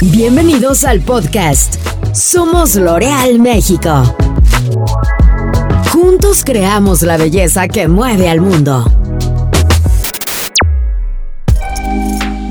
Bienvenidos al podcast Somos L'Oreal México. Juntos creamos la belleza que mueve al mundo.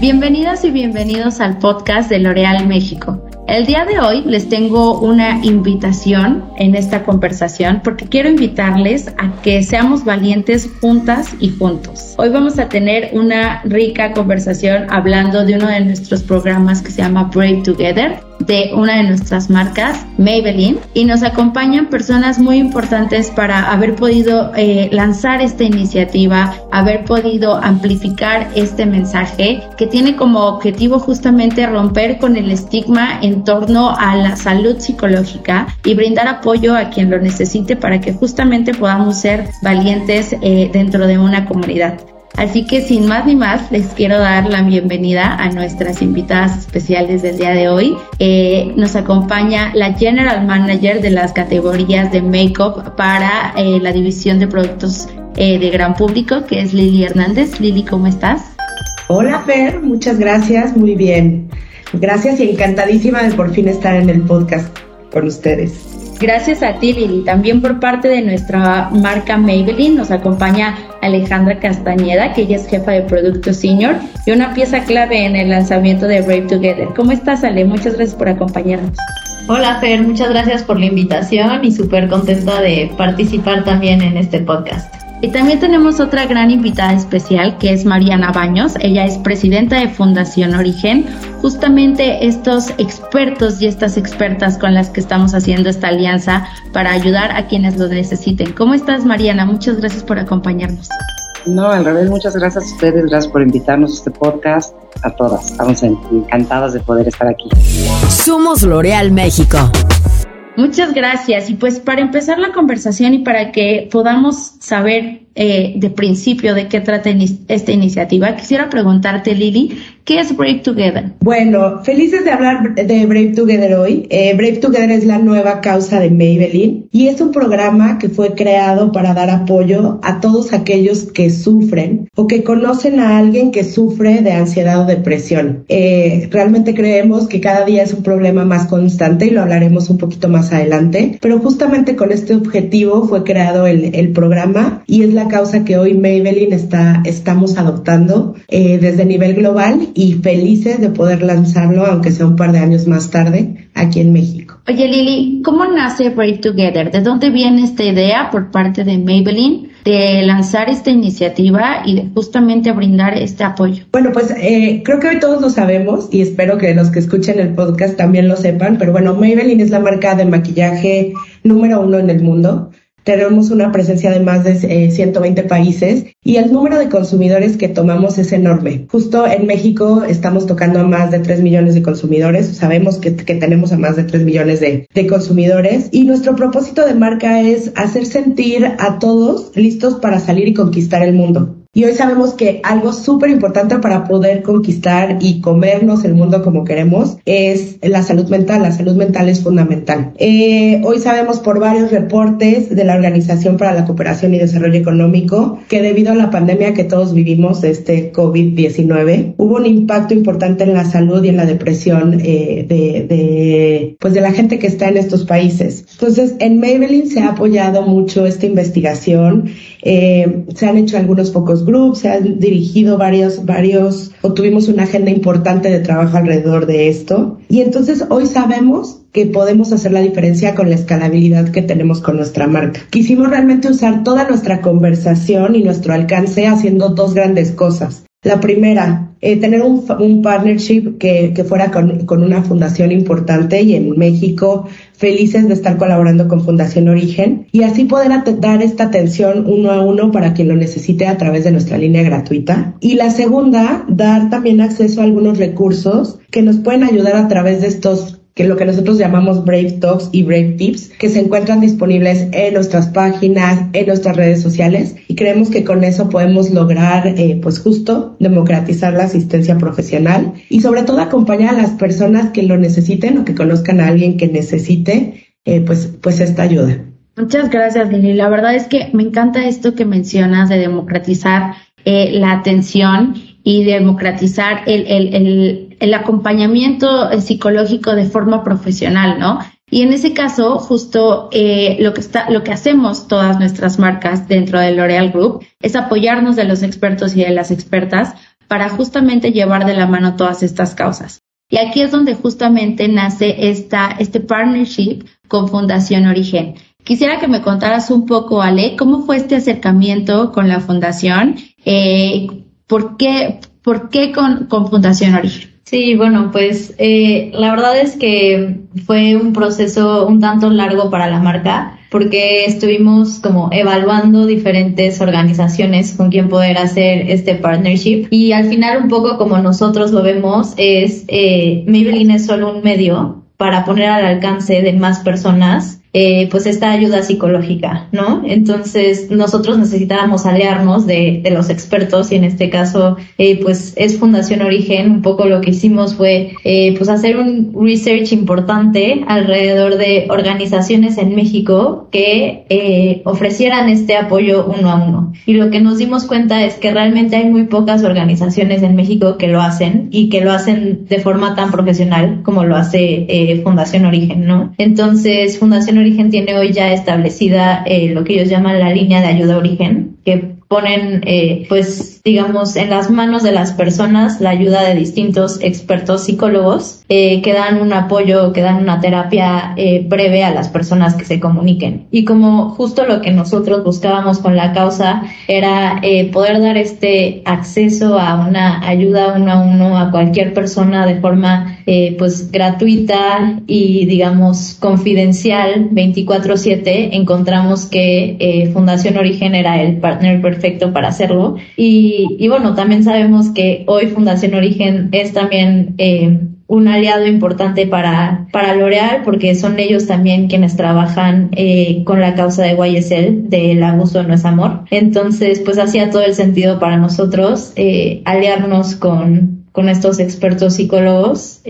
Bienvenidas y bienvenidos al podcast de L'Oreal México. El día de hoy les tengo una invitación en esta conversación porque quiero invitarles a que seamos valientes juntas y juntos. Hoy vamos a tener una rica conversación hablando de uno de nuestros programas que se llama Brave Together de una de nuestras marcas, Maybelline, y nos acompañan personas muy importantes para haber podido eh, lanzar esta iniciativa, haber podido amplificar este mensaje que tiene como objetivo justamente romper con el estigma en torno a la salud psicológica y brindar apoyo a quien lo necesite para que justamente podamos ser valientes eh, dentro de una comunidad. Así que sin más ni más, les quiero dar la bienvenida a nuestras invitadas especiales del día de hoy. Eh, nos acompaña la General Manager de las categorías de Makeup para eh, la división de productos eh, de gran público, que es Lili Hernández. Lili, ¿cómo estás? Hola Fer, muchas gracias, muy bien. Gracias y encantadísima de por fin estar en el podcast con ustedes. Gracias a ti, Lili. También por parte de nuestra marca Maybelline nos acompaña Alejandra Castañeda, que ella es jefa de producto senior y una pieza clave en el lanzamiento de Brave Together. ¿Cómo estás, Ale? Muchas gracias por acompañarnos. Hola, Fer. Muchas gracias por la invitación y súper contenta de participar también en este podcast. Y también tenemos otra gran invitada especial que es Mariana Baños. Ella es presidenta de Fundación Origen. Justamente estos expertos y estas expertas con las que estamos haciendo esta alianza para ayudar a quienes lo necesiten. ¿Cómo estás, Mariana? Muchas gracias por acompañarnos. No, al revés, muchas gracias a ustedes, gracias por invitarnos a este podcast, a todas. Estamos encantadas de poder estar aquí. Somos L'Oreal México. Muchas gracias. Y pues para empezar la conversación y para que podamos saber eh, de principio de qué trata esta iniciativa, quisiera preguntarte, Lili, ¿qué es Brave Together? Bueno, felices de hablar de Brave Together hoy. Eh, Brave Together es la nueva causa de Maybelline y es un programa que fue creado para dar apoyo a todos aquellos que sufren o que conocen a alguien que sufre de ansiedad o depresión. Eh, realmente creemos que cada día es un problema más constante y lo hablaremos un poquito más adelante, pero justamente con este objetivo fue creado el, el programa y es la causa que hoy Maybelline está, estamos adoptando eh, desde nivel global y felices de poder lanzarlo, aunque sea un par de años más tarde, aquí en México. Oye Lili, ¿cómo nace Brave Together? ¿De dónde viene esta idea por parte de Maybelline de lanzar esta iniciativa y de justamente brindar este apoyo? Bueno, pues eh, creo que hoy todos lo sabemos y espero que los que escuchen el podcast también lo sepan, pero bueno, Maybelline es la marca de maquillaje número uno en el mundo. Tenemos una presencia de más de 120 eh, países y el número de consumidores que tomamos es enorme. Justo en México estamos tocando a más de 3 millones de consumidores. Sabemos que, tenemos a más de 3 millones de consumidores y nuestro propósito de marca es hacer sentir a todos listos para salir y conquistar el mundo. Y hoy sabemos que algo súper importante para poder conquistar y comernos el mundo como queremos es la salud mental. La salud mental es fundamental. Eh, hoy sabemos por varios reportes de la Organización para la Cooperación y Desarrollo Económico que debido a la pandemia que todos vivimos este COVID-19, hubo un impacto importante en la salud y en la depresión eh, de, de, pues de la gente que está en estos países. Entonces, en Maybelline se ha apoyado mucho esta investigación. Eh, se han hecho algunos pocos grupos, se han dirigido varios, varios, o tuvimos una agenda importante de trabajo alrededor de esto. Y entonces hoy sabemos que podemos hacer la diferencia con la escalabilidad que tenemos con nuestra marca. Quisimos realmente usar toda nuestra conversación y nuestro alcance haciendo dos grandes cosas. La primera, eh, tener un, partnership que, que fuera con, con, una fundación importante y en México felices de estar colaborando con Fundación Origen y así poder dar esta atención uno a uno para quien lo necesite a través de nuestra línea gratuita. Y la segunda, dar también acceso a algunos recursos que nos pueden ayudar a través de estos que lo que nosotros llamamos Brave Talks y Brave Tips, que se encuentran disponibles en nuestras páginas, en nuestras redes sociales y creemos que con eso podemos lograr, eh, pues justo, democratizar la asistencia profesional y sobre todo acompañar a las personas que lo necesiten o que conozcan a alguien que necesite, eh, pues, pues esta ayuda. Muchas gracias, Lili. La verdad es que me encanta esto que mencionas de democratizar eh, la atención y democratizar el, el, el, el acompañamiento psicológico de forma profesional, ¿no? Y en ese caso, justo eh, lo que está, lo que hacemos todas nuestras marcas dentro del L'Oreal Group es apoyarnos de los expertos y de las expertas para justamente llevar de la mano todas estas causas. Y aquí es donde justamente nace esta, este partnership con Fundación Origen. Quisiera que me contaras un poco, Ale, cómo fue este acercamiento con la Fundación, eh, ¿por qué, por qué con, con Fundación Origen? Sí, bueno, pues eh, la verdad es que fue un proceso un tanto largo para la marca porque estuvimos como evaluando diferentes organizaciones con quien poder hacer este partnership. Y al final un poco como nosotros lo vemos es eh, Maybelline es solo un medio para poner al alcance de más personas eh, pues esta ayuda psicológica, ¿no? Entonces nosotros necesitábamos aliarnos de, los expertos y en este caso eh, pues es Fundación Origen, un poco lo que hicimos fue eh, pues hacer un research importante alrededor de organizaciones en México que ofrecieran este apoyo uno a uno. Y lo que nos dimos cuenta es que realmente hay muy pocas organizaciones en México que lo hacen y que lo hacen de forma tan profesional como lo hace Fundación Origen, ¿no? Entonces Fundación Origen Origen tiene hoy ya establecida eh, lo que ellos llaman la línea de ayuda origen, que ponen, eh, pues, digamos, en las manos de las personas la ayuda de distintos expertos psicólogos eh, que dan un apoyo, que dan una terapia eh, breve a las personas que se comuniquen. Y como justo lo que nosotros buscábamos con la causa era eh, poder dar este acceso a una ayuda uno a uno a cualquier persona de forma, pues, gratuita y, digamos, confidencial 24/7, encontramos que Fundación Origen era el partner perfecto para hacerlo. Y, y, bueno, también sabemos que hoy Fundación Origen es también eh, un aliado importante para, para L'Oreal porque son ellos también quienes trabajan eh, con la causa de YSL del abuso no es amor. Entonces, pues hacía todo el sentido para nosotros eh, aliarnos con, con estos expertos psicólogos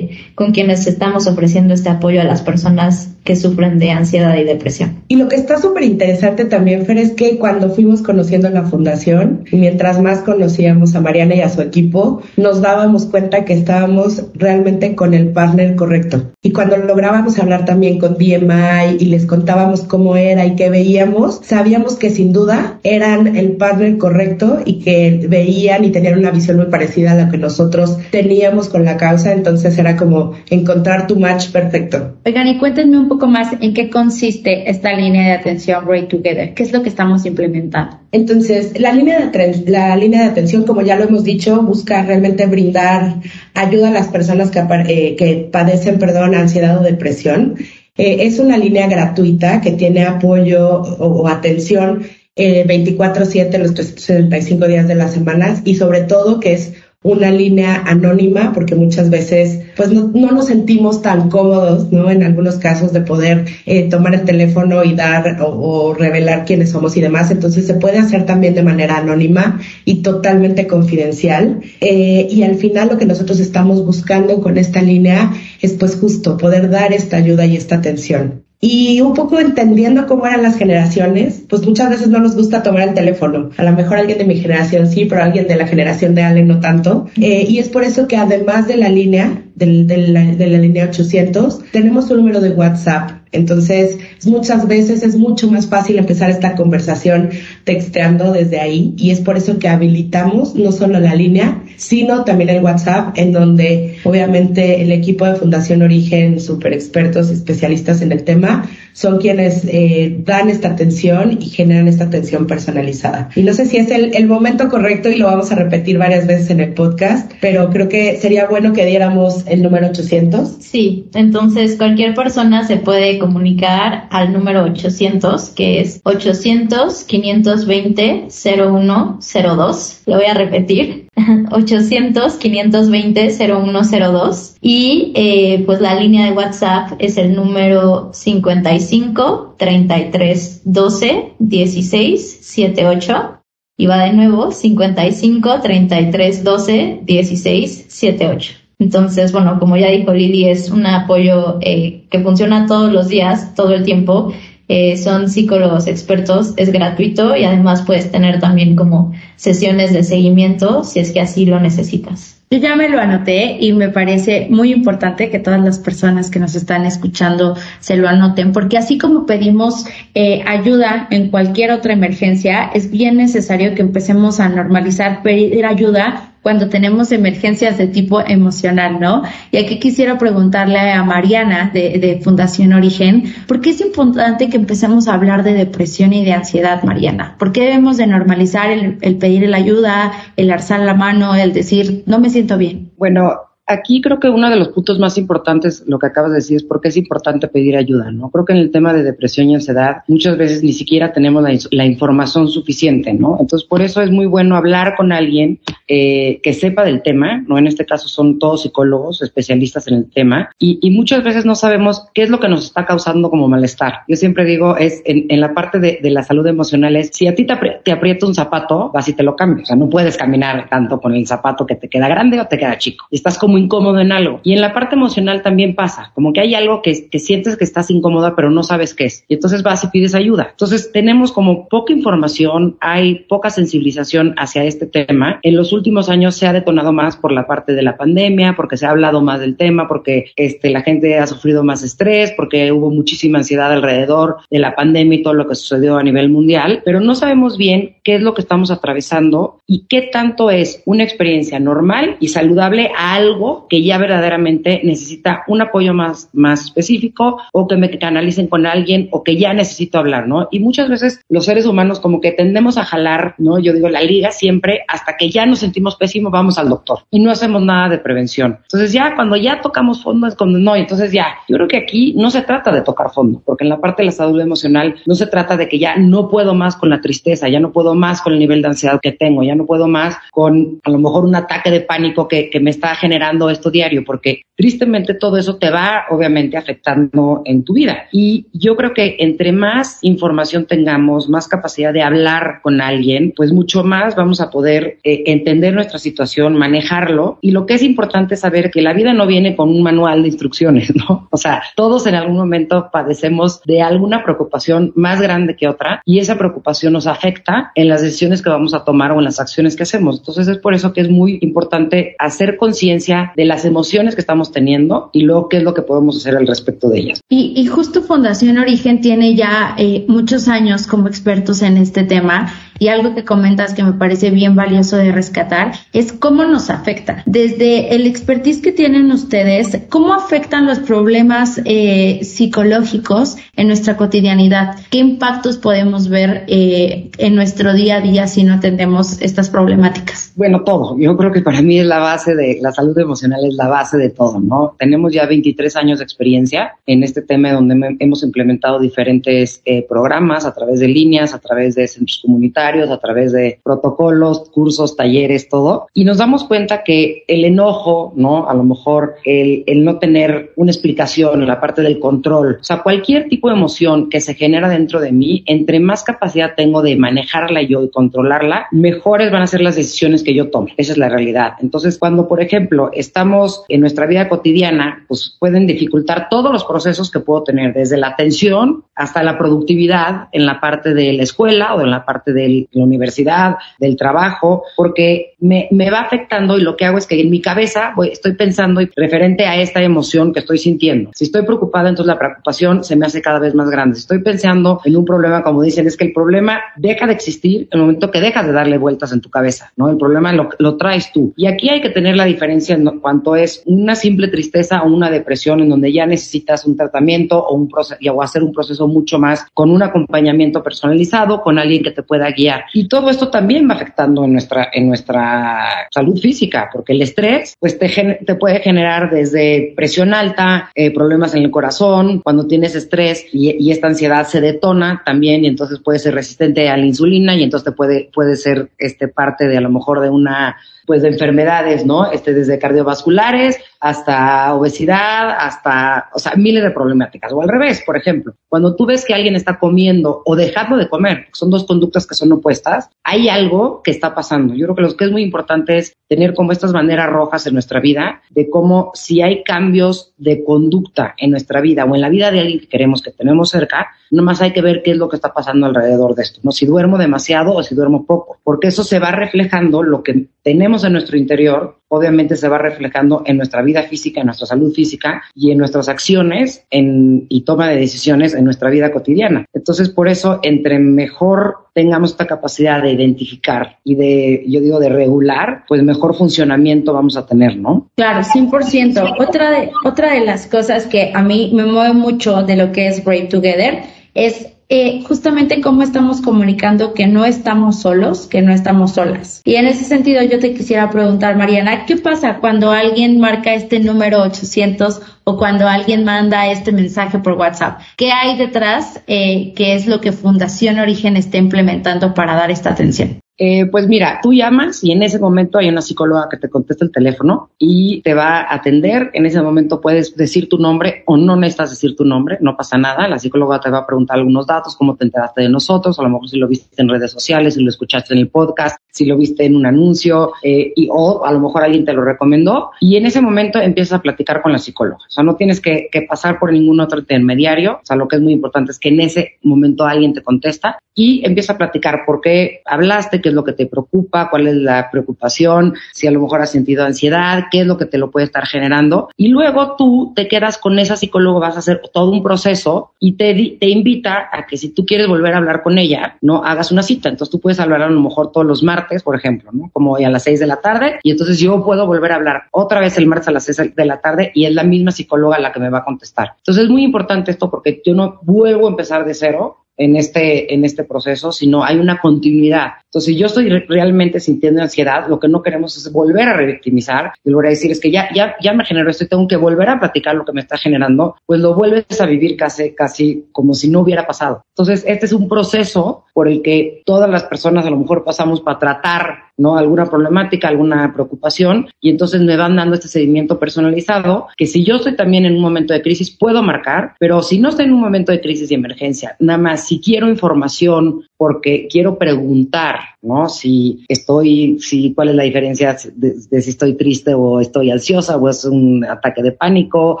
con quienes estamos ofreciendo este apoyo a las personas que sufren de ansiedad y depresión. Y lo que está súper interesante también, Fer, es que cuando fuimos conociendo la fundación, y mientras más conocíamos a Mariana y a su equipo, nos dábamos cuenta que estábamos realmente con el partner correcto. Y cuando lográbamos hablar también con DMI y les contábamos cómo era y qué veíamos, sabíamos que sin duda eran el partner correcto y que veían y tenían una visión muy parecida a la que nosotros teníamos con la causa. Entonces era como encontrar tu match perfecto. Oigan, y cuéntenme un poco más en qué consiste esta línea de atención Great Together. ¿Qué es lo que estamos implementando? Entonces, la línea, de, la línea de atención, como ya lo hemos dicho, busca realmente brindar ayuda a las personas que, eh, que padecen, perdón, ansiedad o depresión. Eh, es una línea gratuita que tiene apoyo o, o atención eh, 24/7 los 365 días de las semanas y sobre todo que es una línea anónima, porque muchas veces pues no, no, nos sentimos tan cómodos, ¿no? En algunos casos de poder eh, tomar el teléfono y dar o, revelar quiénes somos y demás. Entonces se puede hacer también de manera anónima y totalmente confidencial. Eh, y al final lo que nosotros estamos buscando con esta línea es pues justo poder dar esta ayuda y esta atención. Y un poco entendiendo cómo eran las generaciones, pues muchas veces no nos gusta tomar el teléfono. A lo mejor alguien de mi generación sí, pero alguien de la generación de Ale no tanto. Eh, y es por eso que además de la línea, de, de, de la línea 800, tenemos un número de WhatsApp entonces, muchas veces es mucho más fácil empezar esta conversación texteando desde ahí y es por eso que habilitamos no solo la línea, sino también el WhatsApp, en donde obviamente el equipo de Fundación Origen, super expertos, especialistas en el tema, son quienes eh, dan esta atención y generan esta atención personalizada. Y no sé si es el, el momento correcto y lo vamos a repetir varias veces en el podcast, pero creo que sería bueno que diéramos el número 800. Sí, entonces cualquier persona se puede comunicar al número 800, que es 800-520-0102. Lo voy a repetir. 800-520-0102 y eh, pues la línea de WhatsApp es el número 55 33 12 16 78 y va de nuevo 55 33 12 16 78. Entonces, bueno, como ya dijo Lili, es un apoyo eh, que funciona todos los días, todo el tiempo, eh, son psicólogos expertos, es gratuito y además puedes tener también como sesiones de seguimiento si es que así lo necesitas. Yo ya me lo anoté y me parece muy importante que todas las personas que nos están escuchando se lo anoten, porque así como pedimos eh, ayuda en cualquier otra emergencia, es bien necesario que empecemos a normalizar pedir ayuda cuando tenemos emergencias de tipo emocional, ¿no? Y aquí quisiera preguntarle a Mariana de, Fundación Origen, ¿por qué es importante que empecemos a hablar de depresión y de ansiedad, Mariana? ¿Por qué debemos de normalizar el, el pedir la ayuda, el alzar la mano, el decir, no me siento bien? Bueno, aquí creo que uno de los puntos más importantes, lo que acabas de decir, es por qué es importante pedir ayuda, ¿no? Creo que en el tema de depresión y ansiedad muchas veces ni siquiera tenemos la, información suficiente, ¿no? Entonces, por eso es muy bueno hablar con alguien eh, que sepa del tema, ¿no? En este caso son todos psicólogos, especialistas en el tema, y, muchas veces no sabemos qué es lo que nos está causando como malestar. Yo siempre digo, es en, la parte de, la salud emocional, es si a ti te, aprieta un zapato, vas y te lo cambias, o sea, no puedes caminar tanto con el zapato que te queda grande o te queda chico. Y estás como incómodo en algo. Y en la parte emocional también pasa, como que hay algo que, que sientes que estás incómoda, pero no sabes qué es. Y entonces vas y pides ayuda. Entonces tenemos como poca información, hay poca sensibilización hacia este tema. En los últimos años se ha detonado más por la parte de la pandemia, porque se ha hablado más del tema, porque este, la gente ha sufrido más estrés, porque hubo muchísima ansiedad alrededor de la pandemia y todo lo que sucedió a nivel mundial, pero no sabemos bien qué es lo que estamos atravesando y qué tanto es una experiencia normal y saludable a algo que ya verdaderamente necesita un apoyo más, más específico o que me canalicen con alguien o que ya necesito hablar, ¿no? Y muchas veces los seres humanos como que tendemos a jalar, ¿no? Yo digo la liga siempre hasta que ya nos sentimos pésimos vamos al doctor y no hacemos nada de prevención. Entonces ya cuando ya tocamos fondo es cuando no, entonces ya, yo creo que aquí no se trata de tocar fondo, porque en la parte de la salud emocional no se trata de que ya no puedo más con la tristeza, ya no puedo más con el nivel de ansiedad que tengo, ya no puedo más con a lo mejor un ataque de pánico que, que me está generando esto diario, porque tristemente todo eso te va obviamente afectando en tu vida. Y yo creo que entre más información tengamos, más capacidad de hablar con alguien, pues mucho más vamos a poder eh, entender nuestra situación, manejarlo. Y lo que es importante es saber que la vida no viene con un manual de instrucciones, ¿no? O sea, todos en algún momento padecemos de alguna preocupación más grande que otra y esa preocupación nos afecta en las decisiones que vamos a tomar o en las acciones que hacemos. Entonces es por eso que es muy importante hacer conciencia de las emociones que estamos teniendo y luego qué es lo que podemos hacer al respecto de ellas. Y, justo Fundación Origen tiene ya eh, muchos años como expertos en este tema y algo que comentas que me parece bien valioso de rescatar es cómo nos afecta. Desde el expertise que tienen ustedes, ¿cómo afectan los problemas eh, psicológicos en nuestra cotidianidad? ¿Qué impactos podemos ver eh, en nuestro día a día si no atendemos estas problemáticas? Bueno, todo. Yo creo que para mí es la base de la salud emocional, es la base de todo, ¿no? Tenemos ya 23 años de experiencia en este tema donde hemos implementado diferentes eh, programas a través de líneas, a través de centros comunitarios a través de protocolos, cursos, talleres, todo. Y nos damos cuenta que el enojo, ¿no? A lo mejor el, el no tener una explicación en la parte del control, o sea, cualquier tipo de emoción que se genera dentro de mí, entre más capacidad tengo de manejarla yo y controlarla, mejores van a ser las decisiones que yo tome. Esa es la realidad. Entonces, cuando, por ejemplo, estamos en nuestra vida cotidiana, pues pueden dificultar todos los procesos que puedo tener, desde la atención hasta la productividad en la parte de la escuela o en la parte del la universidad, del trabajo, porque me, me, va afectando y lo que hago es que en mi cabeza voy, estoy pensando referente a esta emoción que estoy sintiendo. Si estoy preocupada, entonces la preocupación se me hace cada vez más grande. Si estoy pensando en un problema, como dicen, es que el problema deja de existir en el momento que dejas de darle vueltas en tu cabeza, ¿no? El problema lo, lo traes tú. Y aquí hay que tener la diferencia en cuanto es una simple tristeza o una depresión en donde ya necesitas un tratamiento o un proceso o hacer un proceso mucho más con un acompañamiento personalizado, con alguien que te pueda guiar y todo esto también va afectando en nuestra, en nuestra salud física, porque el estrés pues te, te puede generar desde presión alta, eh, problemas en el corazón, cuando tienes estrés y, y, esta ansiedad se detona también y entonces puede ser resistente a la insulina y entonces te puede, puede ser este, parte de a lo mejor de una pues de enfermedades, ¿no? Este, desde cardiovasculares hasta obesidad, hasta, o sea, miles de problemáticas. O al revés, por ejemplo, cuando tú ves que alguien está comiendo o dejando de comer, son dos conductas que son opuestas, hay algo que está pasando. Yo creo que lo que es muy importante es tener como estas banderas rojas en nuestra vida, de cómo si hay cambios de conducta en nuestra vida o en la vida de alguien que queremos que tenemos cerca, nomás hay que ver qué es lo que está pasando alrededor de esto, ¿no? Si duermo demasiado o si duermo poco, porque eso se va reflejando lo que tenemos en nuestro interior, obviamente se va reflejando en nuestra vida física, en nuestra salud física y en nuestras acciones en, y toma de decisiones en nuestra vida cotidiana. Entonces, por eso, entre mejor tengamos esta capacidad de identificar y de, yo digo, de regular, pues mejor funcionamiento vamos a tener, ¿no? Claro, 100%. Otra de, otra de las cosas que a mí me mueve mucho de lo que es Break Together es eh, justamente cómo estamos comunicando que no estamos solos, que no estamos solas. Y en ese sentido yo te quisiera preguntar, Mariana, ¿qué pasa cuando alguien marca este número 800 o cuando alguien manda este mensaje por WhatsApp? ¿Qué hay detrás? Eh, ¿Qué es lo que Fundación Origen está implementando para dar esta atención? Eh, pues mira, tú llamas y en ese momento hay una psicóloga que te contesta el teléfono y te va a atender. En ese momento puedes decir tu nombre o no necesitas decir tu nombre, no pasa nada. La psicóloga te va a preguntar algunos datos, cómo te enteraste de nosotros, a lo mejor si lo viste en redes sociales, si lo escuchaste en el podcast, si lo viste en un anuncio eh, y o a lo mejor alguien te lo recomendó. Y en ese momento empiezas a platicar con la psicóloga. O sea, no tienes que, que pasar por ningún otro intermediario. O sea, lo que es muy importante es que en ese momento alguien te contesta y empieza a platicar por qué hablaste, qué es lo que te preocupa, cuál es la preocupación, si a lo mejor has sentido ansiedad, qué es lo que te lo puede estar generando. Y luego tú te quedas con esa psicóloga, vas a hacer todo un proceso y te, te invita a que si tú quieres volver a hablar con ella, no hagas una cita. Entonces tú puedes hablar a lo mejor todos los martes, por ejemplo, ¿no? Como hoy a las seis de la tarde y entonces yo puedo volver a hablar otra vez el martes a las seis de la tarde y es la misma psicóloga la que me va a contestar. Entonces es muy importante esto porque yo no vuelvo a empezar de cero, en este, en este proceso, sino hay una continuidad. Entonces, si yo estoy realmente sintiendo ansiedad, lo que no queremos es volver a revictimizar y volver a decir es que ya, ya, ya me generó esto y tengo que volver a platicar lo que me está generando, pues lo vuelves a vivir casi, casi como si no hubiera pasado. Entonces, este es un proceso por el que todas las personas a lo mejor pasamos para tratar, ¿no? Alguna problemática, alguna preocupación y entonces me van dando este seguimiento personalizado que si yo estoy también en un momento de crisis puedo marcar, pero si no estoy en un momento de crisis y emergencia, nada más si quiero información porque quiero preguntar, ¿no? Si estoy, si, cuál es la diferencia de, de, si estoy triste o estoy ansiosa o es un ataque de pánico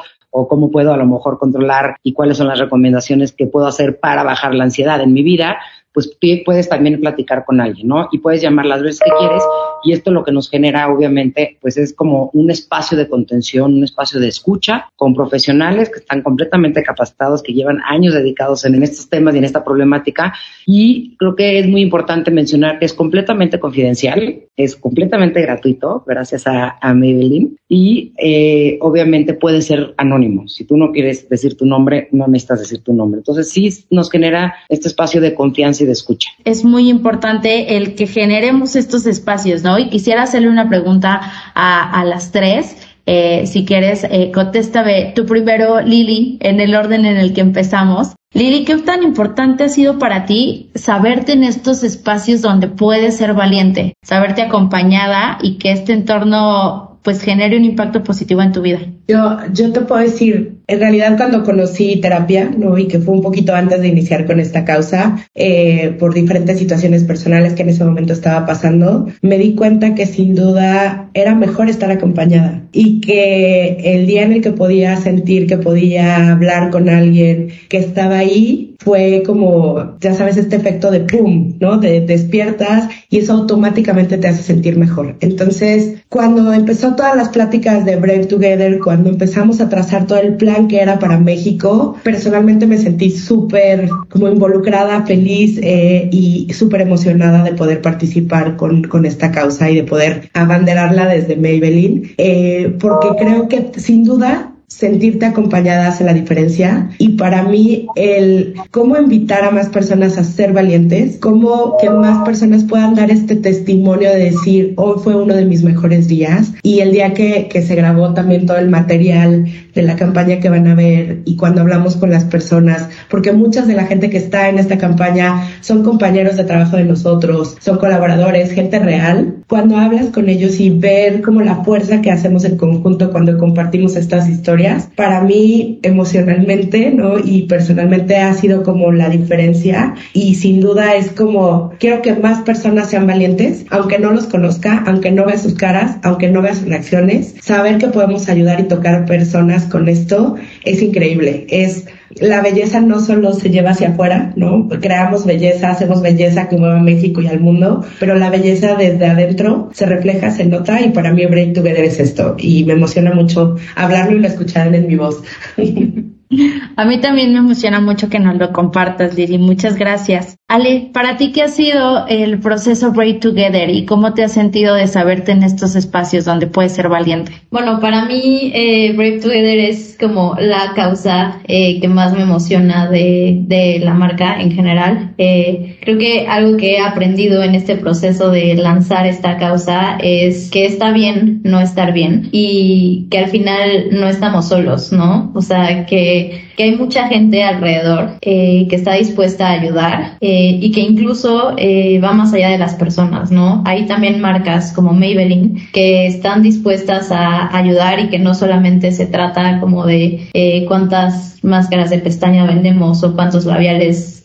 o cómo puedo a lo mejor controlar y cuáles son las recomendaciones que puedo hacer para bajar la ansiedad en mi vida, pues puedes también platicar con alguien, ¿no? Y puedes llamar las veces que quieres y esto lo que nos genera obviamente pues es como un espacio de contención, un espacio de escucha con profesionales que están completamente capacitados, que llevan años dedicados en, estos temas y en esta problemática y creo que es muy importante mencionar que es completamente confidencial, es completamente gratuito gracias a, a Maybelline y eh, obviamente puede ser anónimo. Si tú no quieres decir tu nombre, no necesitas decir tu nombre. Entonces sí nos genera este espacio de confianza y de escucha. Es muy importante el que generemos estos espacios, ¿no? Y quisiera hacerle una pregunta a, a las tres. Eh, si quieres, eh, contéstame tú primero, Lili, en el orden en el que empezamos. Lili, ¿qué tan importante ha sido para ti saberte en estos espacios donde puedes ser valiente, saberte acompañada y que este entorno pues genere un impacto positivo en tu vida? Yo, yo te puedo decir, en realidad cuando conocí terapia, ¿no? y que fue un poquito antes de iniciar con esta causa, eh, por diferentes situaciones personales que en ese momento estaba pasando, me di cuenta que sin duda era mejor estar acompañada y que el día en el que podía sentir que podía hablar con alguien que estaba ahí, fue como, ya sabes, este efecto de pum, ¿no? De despiertas y eso automáticamente te hace sentir mejor. Entonces, cuando empezó todas las pláticas de Brave Together, cuando empezamos a trazar todo el plan que era para México, personalmente me sentí súper como involucrada, feliz eh, y súper emocionada de poder participar con, con esta causa y de poder abanderarla desde Maybelline, eh, porque creo que sin duda sentirte acompañada hace la diferencia. Y para mí el cómo invitar a más personas a ser valientes, cómo que más personas puedan dar este testimonio de decir hoy fue uno de mis mejores días y el día que, que se grabó también todo el material de la campaña que van a ver y cuando hablamos con las personas, porque muchas de la gente que está en esta campaña son compañeros de trabajo de nosotros, son colaboradores, gente real, cuando hablas con ellos y ver como la fuerza que hacemos en conjunto cuando compartimos estas historias, para mí emocionalmente, ¿no? Y personalmente ha sido como la diferencia y sin duda es como quiero que más personas sean valientes, aunque no los conozca, aunque no vea sus caras, aunque no vea sus reacciones, saber que podemos ayudar y tocar personas con esto es increíble. Es la belleza no solo se lleva hacia afuera, ¿no? Creamos belleza, hacemos belleza que mueve a México y al mundo, pero la belleza desde adentro se refleja, se nota y para mí Break Together es esto y me emociona mucho hablarlo y lo escuchar en mi voz. A mí también me emociona mucho que nos lo compartas, Lili. Muchas gracias. Ale, para ti, ¿qué ha sido el proceso Break Together y cómo te has sentido de saberte en estos espacios donde puedes ser valiente? Bueno, para mí, eh, Break Together es como la causa eh, que más me emociona de, la marca en general. Eh, creo que algo que he aprendido en este proceso de lanzar esta causa es que está bien no estar bien y que al final no estamos solos, ¿no? O sea, que que, hay mucha gente alrededor eh, que está dispuesta a ayudar eh, y que incluso eh, va más allá de las personas, ¿no? Hay también marcas como Maybelline que están dispuestas a ayudar y que no solamente se trata como de cuántas máscaras de pestaña vendemos o cuántos labiales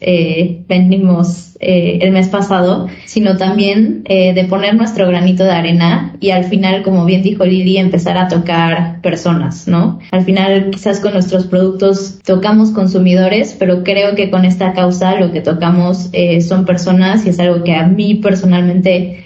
vendimos eh, el mes pasado, sino también eh, de poner nuestro granito de arena y al final, como bien dijo Lili, empezar a tocar personas, ¿no? Al final, quizás con nuestros productos tocamos consumidores, pero creo que con esta causa lo que tocamos eh, son personas y es algo que a mí personalmente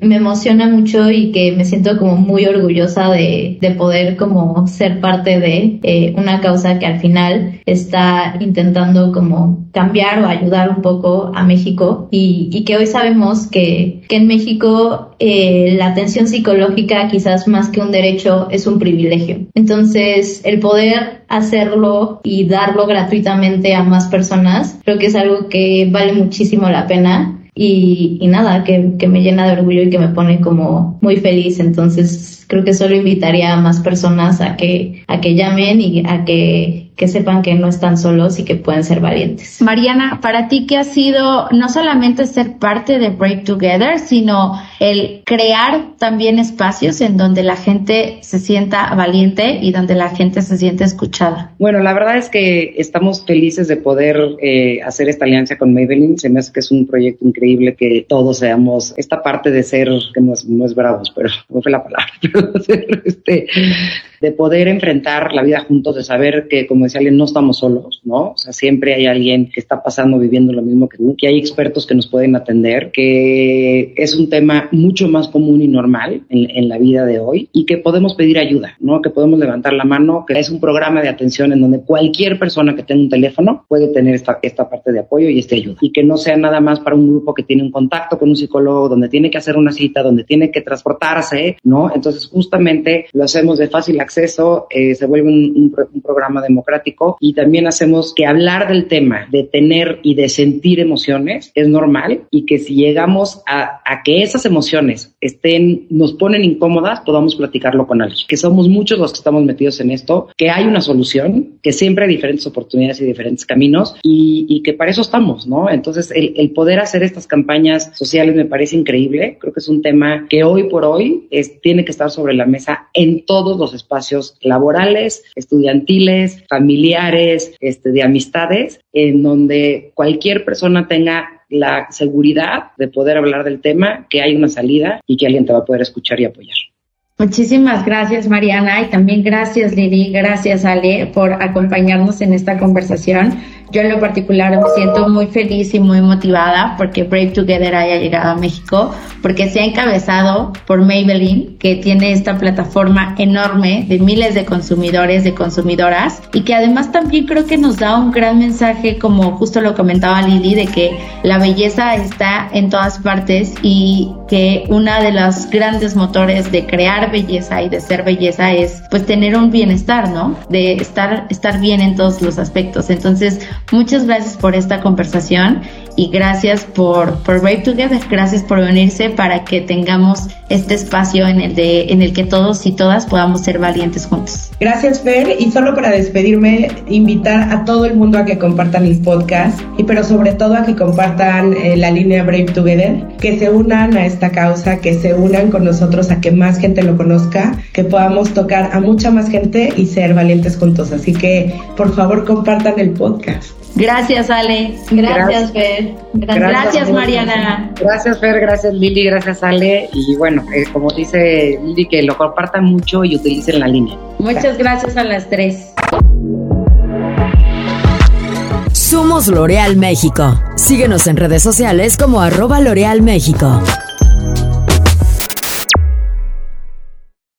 me emociona mucho y que me siento como muy orgullosa de, de poder como ser parte de una causa que al final está intentando como cambiar o ayudar un poco a México y, que hoy sabemos que, en México eh, la atención psicológica quizás más que un derecho es un privilegio. Entonces, el poder hacerlo y darlo gratuitamente a más personas, creo que es algo que vale muchísimo la pena. Y, nada, que, que me llena de orgullo y que me pone como muy feliz. Entonces, creo que solo invitaría a más personas a que, a que llamen y a que que sepan que no están solos y que pueden ser valientes. Mariana, para ti, ¿qué ha sido no solamente ser parte de Break Together, sino el crear también espacios en donde la gente se sienta valiente y donde la gente se siente escuchada? Bueno, la verdad es que estamos felices de poder eh, hacer esta alianza con Maybelline. Se me hace que es un proyecto increíble que todos seamos esta parte de ser, que no es, no es bravos, pero no fue la palabra, pero este, de poder enfrentar la vida juntos, de saber que, como decía alguien, no estamos solos, ¿no? O sea, siempre hay alguien que está pasando, viviendo lo mismo que tú, que hay expertos que nos pueden atender, que es un tema mucho más común y normal en, la vida de hoy y que podemos pedir ayuda, ¿no? Que podemos levantar la mano, que es un programa de atención en donde cualquier persona que tenga un teléfono puede tener esta, esta parte de apoyo y esta ayuda. Y que no sea nada más para un grupo que tiene un contacto con un psicólogo, donde tiene que hacer una cita, donde tiene que transportarse, ¿no? Entonces, justamente lo hacemos de fácil acceso acceso, eh, se vuelve un, programa democrático y también hacemos que hablar del tema, de tener y de sentir emociones es normal y que si llegamos a, a que esas emociones estén, nos ponen incómodas, podamos platicarlo con alguien. Que somos muchos los que estamos metidos en esto, que hay una solución, que siempre hay diferentes oportunidades y diferentes caminos y, y que para eso estamos, ¿no? Entonces, el, el, poder hacer estas campañas sociales me parece increíble. Creo que es un tema que hoy por hoy es, tiene que estar sobre la mesa en todos los espacios laborales, estudiantiles, familiares, este, de amistades, en donde cualquier persona tenga la seguridad de poder hablar del tema, que hay una salida y que alguien te va a poder escuchar y apoyar. Muchísimas gracias, Mariana, y también gracias, Lili, gracias, Ale, por acompañarnos en esta conversación. Yo en lo particular me siento muy feliz y muy motivada porque Brave Together haya llegado a México, porque se ha encabezado por Maybelline, que tiene esta plataforma enorme de miles de consumidores, de consumidoras, y que además también creo que nos da un gran mensaje, como justo lo comentaba Lili, de que la belleza está en todas partes y que una de los grandes motores de crear belleza y de ser belleza es pues tener un bienestar, ¿no? De estar, estar bien en todos los aspectos. Entonces, Muchas gracias por esta conversación y gracias por, por Brave Together, gracias por unirse para que tengamos este espacio en el, de, en el que todos y todas podamos ser valientes juntos. Gracias Fer y solo para despedirme, invitar a todo el mundo a que compartan el podcast y pero sobre todo a que compartan eh, la línea Brave Together, que se unan a esta causa, que se unan con nosotros a que más gente lo conozca, que podamos tocar a mucha más gente y ser valientes juntos. Así que por favor compartan el podcast. Gracias, Ale. Gracias, Fer. Gracias, Mariana. Gracias, Fer. Gracias, Lili. Gracias, Ale. Y bueno, eh, como dice Lili, que lo compartan mucho y utilicen la línea. Muchas gracias a las tres. Somos L'Oreal México. Síguenos en redes sociales como arroba L'Oreal México.